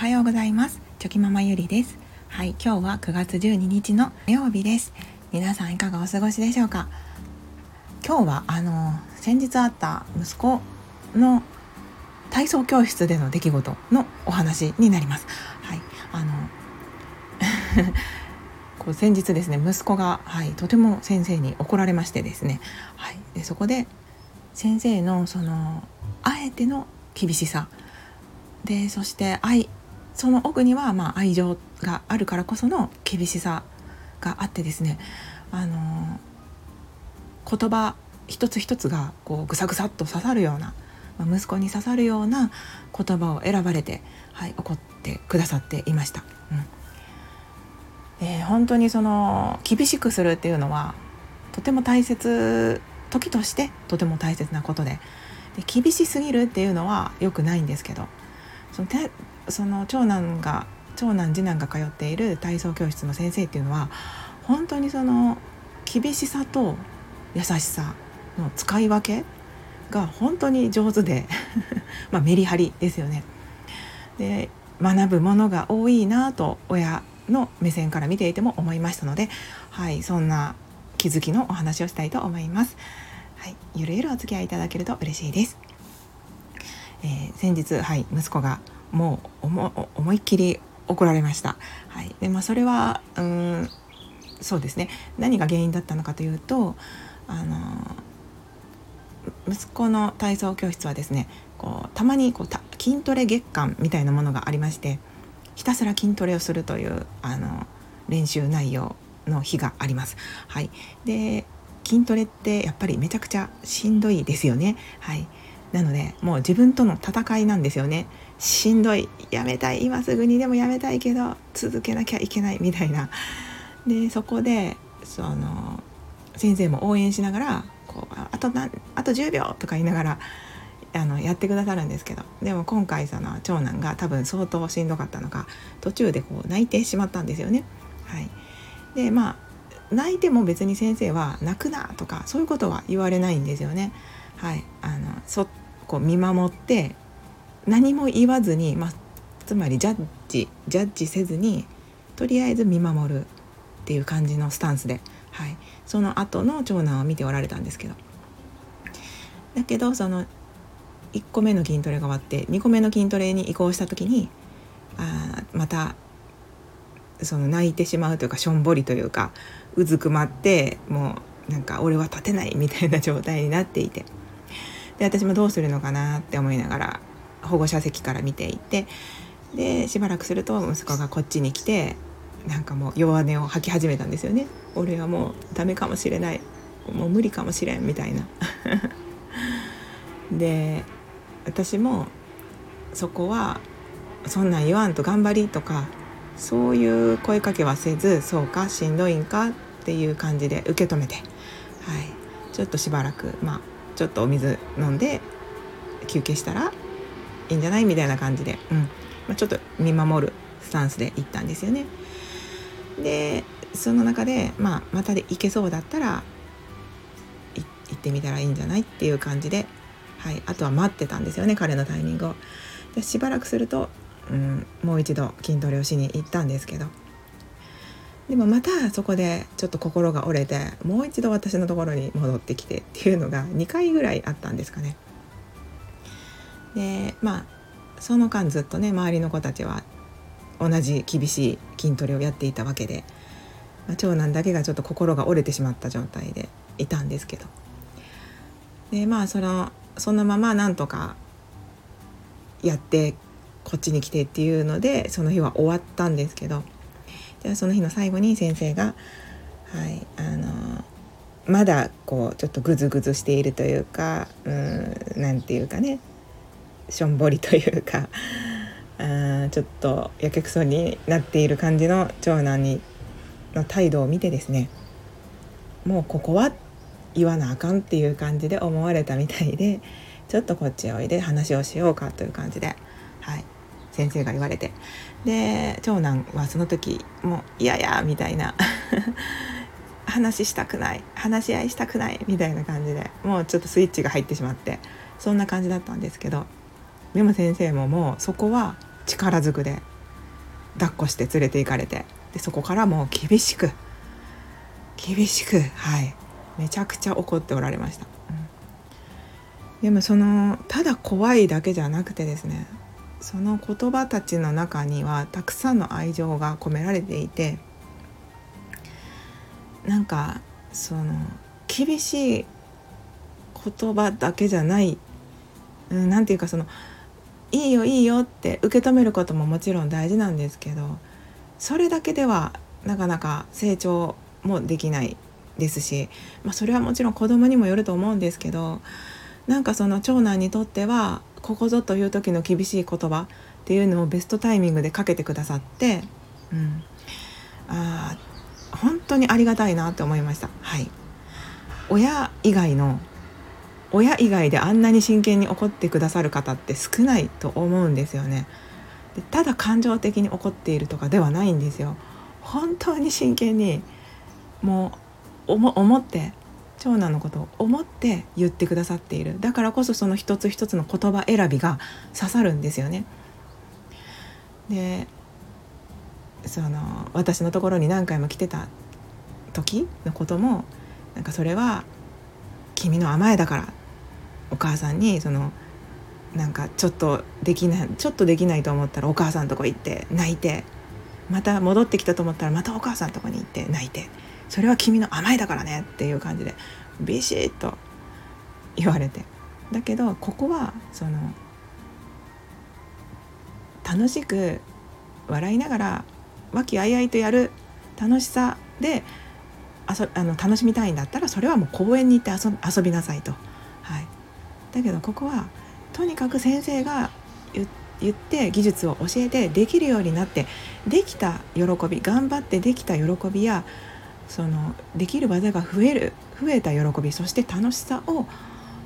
はようございます。チョキママゆりです。はい今日は9月12日の火曜日です。皆さんいかがお過ごしでしょうか？今日はあの先日あった息子の体操教室での出来事のお話になります。はいあの こう先日ですね息子が、はい、とても先生に怒られましてですね、はい、でそこで先生のそのあえての厳しさ。でそして愛その奥にはまあ愛情があるからこその厳しさがあってですねあの言葉一つ一つがこうぐさぐさっと刺さるような、まあ、息子に刺さるような言葉を選ばれて、はい、怒ってくださっていました。うん、本当にその厳しくするっていうのはとても大切時としてとても大切なことでで厳しすぎるっていうのは良くないんですけどそのてその長男が長男次男が通っている体操教室の先生っていうのは本当にその厳しさと優しさの使い分けが本当に上手で まあメリハリですよね。で学ぶものが多いなと親の目線から見ていても思いましたので、はい、そんな気づきのお話をしたいと思います。はい、ゆるゆるお付き合いいただけると嬉しいです。えー、先日、はい、息子がもう思いっきり怒られました。はいでまあ、それはうんそうですね何が原因だったのかというとあの息子の体操教室はですねこうたまにこう筋トレ月間みたいなものがありましてひたすら筋トレをするというあの練習内容の日があります。はい、で筋トレってやっぱりめちゃくちゃしんどいですよね。はい、なのでもう自分との戦いなんですよねしんどいやめたい今すぐにでもやめたいけど続けなきゃいけないみたいなでそこでその先生も応援しながらこうあとなあと10秒とか言いながらあのやってくださるんですけどでも今回その長男が多分相当しんどかったのか途中でこう泣いてしまったんですよね。はい、でまあ泣いても別に先生は「泣くな」とかそういうことは言われないんですよね。はい、あのそこう見守って何も言わずに、まあ、つまりジャッジジャッジせずにとりあえず見守るっていう感じのスタンスで、はい、その後の長男を見ておられたんですけど。だけどその1個目の筋トレが終わって2個目の筋トレに移行した時にあまたその泣いてしまうというかしょんぼりというかうずくまってもうなんか俺は立てないみたいな状態になっていて。で私もどうするのかなって思いながら保護者席から見ていてでしばらくすると息子がこっちに来てなんかもう弱音を吐き始めたんですよね。俺はもうダメかもしれない。もう無理かもしれんみたいな。で私もそこはそんなん言わんと頑張りとかそういう声かけはせずそうかしんどいんかっていう感じで受け止めて、はい、ちょっとしばらくまあちょっとお水飲んで休憩したらいいんじゃないみたいな感じで、うんまあ、ちょっと見守るスタンスで行ったんですよね。でその中で、まあ、またで行けそうだったら行ってみたらいいんじゃないっていう感じで、はい、あとは待ってたんですよね彼のタイミングを。でしばらくすると、うん、もう一度筋トレをしに行ったんですけどでもまたそこでちょっと心が折れてもう一度私のところに戻ってきてっていうのが2回ぐらいあったんですかね。でまあその間ずっとね周りの子たちは同じ厳しい筋トレをやっていたわけで、まあ、長男だけがちょっと心が折れてしまった状態でいたんですけどでまあそのそのままなんとかやってこっちに来てっていうのでその日は終わったんですけどじゃあその日の最後に先生がはいあのまだこうちょっとグズグズしているというかうんなんていうかねしょんぼりというかあちょっとやけくそになっている感じの長男にの態度を見てですねもうここは言わなあかんっていう感じで思われたみたいでちょっとこっちへおいで話をしようかという感じで、はい、先生が言われて。で長男はその時もう「いやいや」みたいな。話したくない。話し合いしたくない。みたいな感じでもうちょっとスイッチが入ってしまって。そんな感じだったんですけど。でも先生ももうそこは力ずくで抱っこして連れて行かれて。でそこからもう厳しく厳しくはい。めちゃくちゃ怒っておられました、うん、でもそのただ怖いだけじゃなくてですねその言葉たちの中にはたくさんの愛情が込められていてなんかその厳しい言葉だけじゃない何、うん、て言うかその「いいよいいよ」って受け止めることももちろん大事なんですけどそれだけではなかなか成長もできないですし、まあ、それはもちろん子供にもよると思うんですけどなんかその長男にとってはここぞという時の厳しい言葉っていうのをベストタイミングでかけてくださって、うん、あ本当にありがたいなって思いました。はい、親以外の親以外であんなに真剣に怒ってくださる方って少ないと思うんですよね。でただ感情的に怒っているとかではないんですよ。本当に真剣にもう思って長男のことを思って言ってくださっているだからこそその一つ一つの言葉選びが刺さるんですよね。でその私のところに何回も来てた時のこともなんかそれは君の甘えだからお母さんにそのなんかちょっとできないちょっとできないと思ったらお母さんとこ行って泣いてまた戻ってきたと思ったらまたお母さんとこに行って泣いてそれは君の甘えだからねっていう感じでビシッと言われてだけどここはその楽しく笑いながら和気あいあいとやる楽しさで遊あの楽しみたいんだったらそれはもう公園に行って遊びなさいと。はい、だけどここはとにかく先生が言って技術を教えてできるようになってできた喜び頑張ってできた喜びやそのできる技が増える増えた喜びそして楽しさを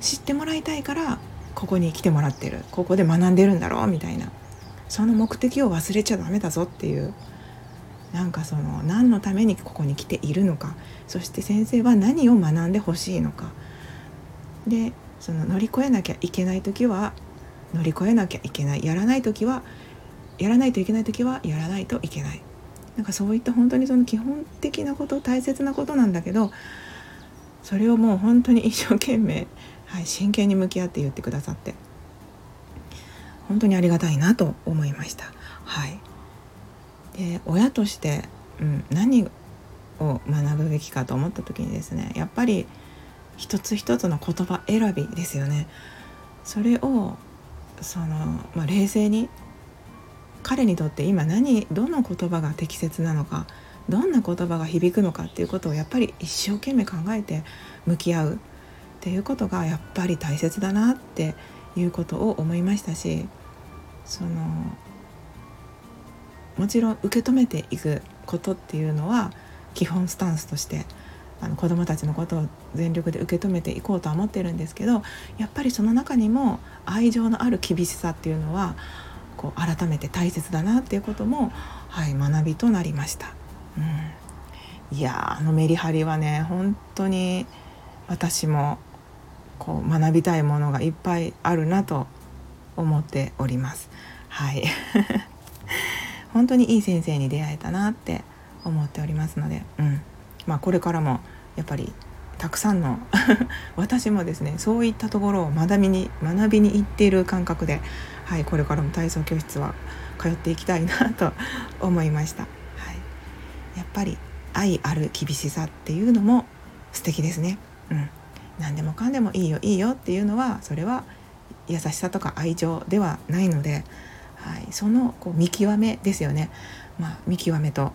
知ってもらいたいからここに来てもらってるここで学んでるんだろうみたいなその目的を忘れちゃダメだぞっていうなんかその何のためにここに来ているのかそして先生は何を学んでほしいのか。でその乗り越えなきゃいけない時は乗り越えなきゃいけないやらない時はやらないといけない時はやらないといけない。なんかそういった本当にその基本的なこと大切なことなんだけどそれをもう本当に一生懸命、はい、真剣に向き合って言ってくださって本当にありがたいなと思いました。はい、で親として、うん、何を学ぶべきかと思った時にですねやっぱり一つ一つの言葉選びですよね。それをその、まあ、冷静に彼にとって今何どの言葉が適切なのかどんな言葉が響くのかっていうことをやっぱり一生懸命考えて向き合う。っていうことがやっぱり大切だなっていうことを思いましたしそのもちろん受け止めていくことっていうのは基本スタンスとしてあの子どもたちのことを全力で受け止めていこうとは思ってるんですけどやっぱりその中にも愛情のある厳しさっていうのはこう改めて大切だなっていうことも、はい、学びとなりました。うん、いやあのメリハリはね本当に私もこう学びたいものがいっぱいあるなと思っております。はい 本当にいい先生に出会えたなって思っておりますので、うんまあ、これからもやっぱりたくさんの 私もですねそういったところを学びに学びに行っている感覚で、はい、これからも体操教室は通っていきたいなと思いました、はい、やっぱり愛ある厳しさっていうのも素敵ですね、うん、何でもかんでもいいよいいよっていうのはそれは優しさとか愛情ではないので、はい、そのこう見極めですよね、まあ、見極めと、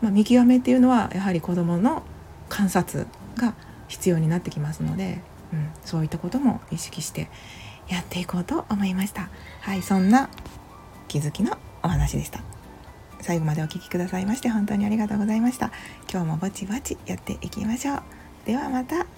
まあ、見極めっていうのはやはり子どもの観察が必要になってきますので、うん、そういったことも意識してやっていこうと思いました。はいそんな気づきのお話でした。最後までお聴きくださいまして本当にありがとうございました。今日もぼちぼちやっていきましょう。ではまた明日。